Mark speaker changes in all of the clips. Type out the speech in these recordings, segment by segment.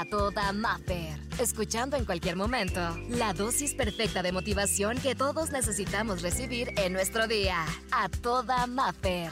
Speaker 1: a toda Maffer. Escuchando en cualquier momento la dosis perfecta de motivación que todos necesitamos recibir en nuestro día. A toda Maffer.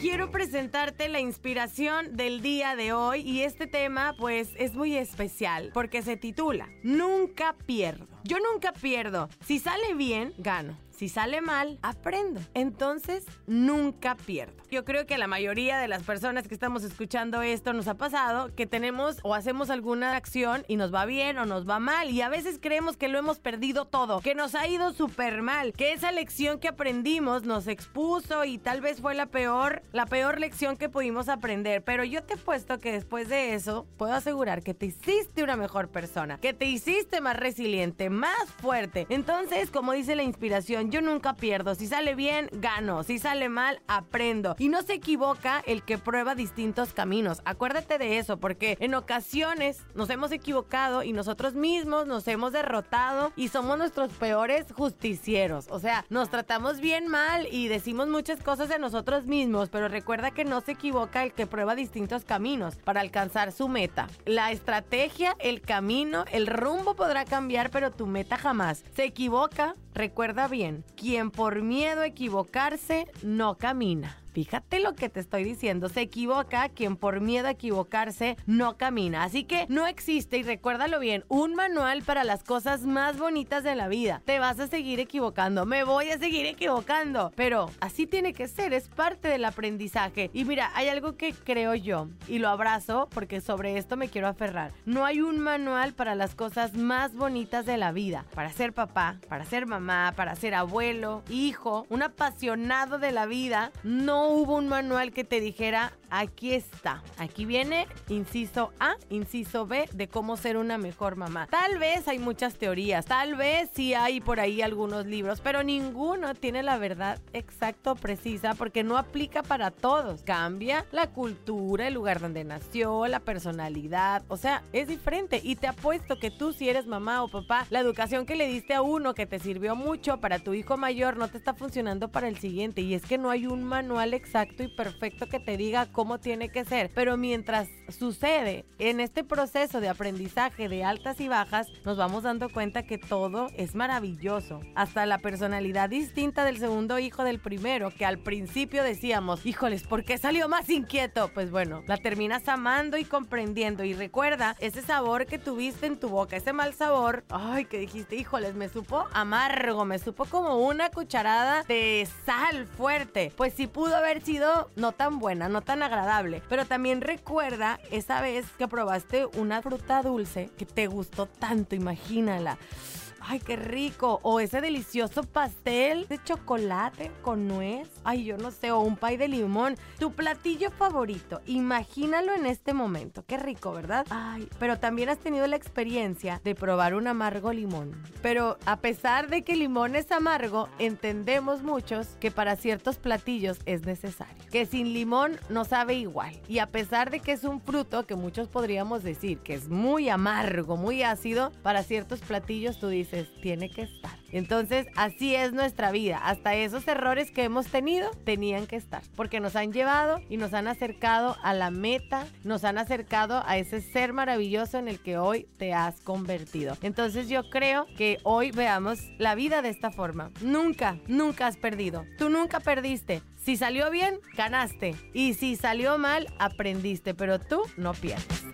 Speaker 2: quiero presentarte la inspiración del día de hoy y este tema pues es muy especial porque se titula Nunca pierdo. Yo nunca pierdo. Si sale bien, gano. Si sale mal, aprendo. Entonces, nunca pierdo. Yo creo que la mayoría de las personas que estamos escuchando esto nos ha pasado que tenemos o hacemos alguna acción y nos va bien o nos va mal. Y a veces creemos que lo hemos perdido todo, que nos ha ido súper mal, que esa lección que aprendimos nos expuso y tal vez fue la peor, la peor lección que pudimos aprender. Pero yo te he puesto que después de eso, puedo asegurar que te hiciste una mejor persona, que te hiciste más resiliente, más fuerte. Entonces, como dice la inspiración, yo nunca pierdo. Si sale bien, gano. Si sale mal, aprendo. Y no se equivoca el que prueba distintos caminos. Acuérdate de eso, porque en ocasiones nos hemos equivocado y nosotros mismos nos hemos derrotado y somos nuestros peores justicieros. O sea, nos tratamos bien mal y decimos muchas cosas de nosotros mismos, pero recuerda que no se equivoca el que prueba distintos caminos para alcanzar su meta. La estrategia, el camino, el rumbo podrá cambiar, pero tu meta jamás. Se equivoca, recuerda bien, quien por miedo a equivocarse no camina. Fíjate lo que te estoy diciendo. Se equivoca quien por miedo a equivocarse no camina. Así que no existe, y recuérdalo bien, un manual para las cosas más bonitas de la vida. Te vas a seguir equivocando. Me voy a seguir equivocando. Pero así tiene que ser. Es parte del aprendizaje. Y mira, hay algo que creo yo y lo abrazo porque sobre esto me quiero aferrar. No hay un manual para las cosas más bonitas de la vida. Para ser papá, para ser mamá, para ser abuelo, hijo, un apasionado de la vida. No hubo un manual que te dijera, aquí está, aquí viene inciso A, inciso B de cómo ser una mejor mamá. Tal vez hay muchas teorías, tal vez sí hay por ahí algunos libros, pero ninguno tiene la verdad exacta o precisa porque no aplica para todos. Cambia la cultura, el lugar donde nació, la personalidad, o sea, es diferente y te apuesto que tú si eres mamá o papá, la educación que le diste a uno que te sirvió mucho para tu hijo mayor no te está funcionando para el siguiente y es que no hay un manual exacto y perfecto que te diga cómo tiene que ser. Pero mientras sucede en este proceso de aprendizaje de altas y bajas, nos vamos dando cuenta que todo es maravilloso. Hasta la personalidad distinta del segundo hijo del primero, que al principio decíamos, híjoles, ¿por qué salió más inquieto? Pues bueno, la terminas amando y comprendiendo. Y recuerda ese sabor que tuviste en tu boca, ese mal sabor, ay, que dijiste, híjoles, me supo amargo, me supo como una cucharada de sal fuerte. Pues sí pudo haber sido no tan buena, no tan agradable. Pero también recuerda esa vez que probaste una fruta dulce que te gustó tanto, imagínala ay, qué rico. O ese delicioso pastel de chocolate con nuez. Ay, yo no sé, o un pay de limón. Tu platillo favorito. Imagínalo en este momento. Qué rico, ¿verdad? Ay, pero también has tenido la experiencia de probar un amargo limón. Pero a pesar de que el limón es amargo, entendemos muchos que para ciertos platillos es necesario. Que sin limón no sabe igual. Y a pesar de que es un fruto que muchos podríamos decir que es muy amargo, muy ácido, para ciertos platillos tú dices, tiene que estar. Entonces, así es nuestra vida. Hasta esos errores que hemos tenido tenían que estar, porque nos han llevado y nos han acercado a la meta, nos han acercado a ese ser maravilloso en el que hoy te has convertido. Entonces, yo creo que hoy veamos la vida de esta forma. Nunca, nunca has perdido. Tú nunca perdiste. Si salió bien, ganaste. Y si salió mal, aprendiste, pero tú no pierdes.